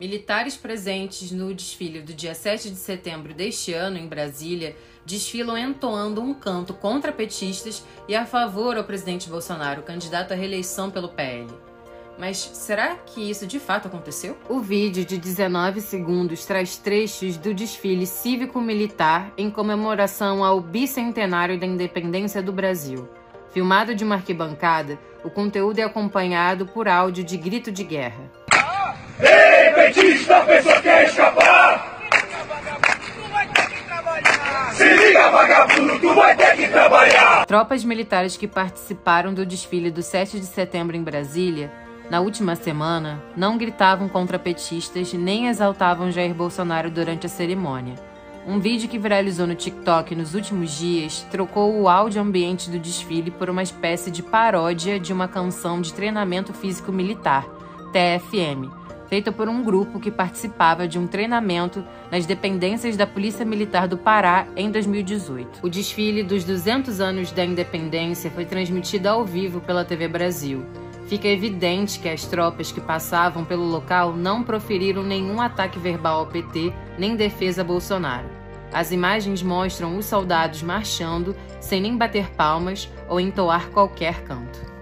Militares presentes no desfile do dia 7 de setembro deste ano em Brasília desfilam entoando um canto contra petistas e a favor ao presidente Bolsonaro, candidato à reeleição pelo PL. Mas será que isso de fato aconteceu? O vídeo de 19 segundos traz trechos do desfile cívico-militar em comemoração ao bicentenário da independência do Brasil. Filmado de uma arquibancada, o conteúdo é acompanhado por áudio de grito de guerra. Ei, petista, pessoa quer escapar! Se liga, vagabundo, tu vai ter que trabalhar! Tropas militares que participaram do desfile do 7 de setembro em Brasília, na última semana, não gritavam contra petistas nem exaltavam Jair Bolsonaro durante a cerimônia. Um vídeo que viralizou no TikTok nos últimos dias trocou o áudio ambiente do desfile por uma espécie de paródia de uma canção de treinamento físico militar, TFM, feita por um grupo que participava de um treinamento nas dependências da Polícia Militar do Pará em 2018. O desfile dos 200 anos da independência foi transmitido ao vivo pela TV Brasil. Fica evidente que as tropas que passavam pelo local não proferiram nenhum ataque verbal ao PT nem defesa a Bolsonaro. As imagens mostram os soldados marchando sem nem bater palmas ou entoar qualquer canto.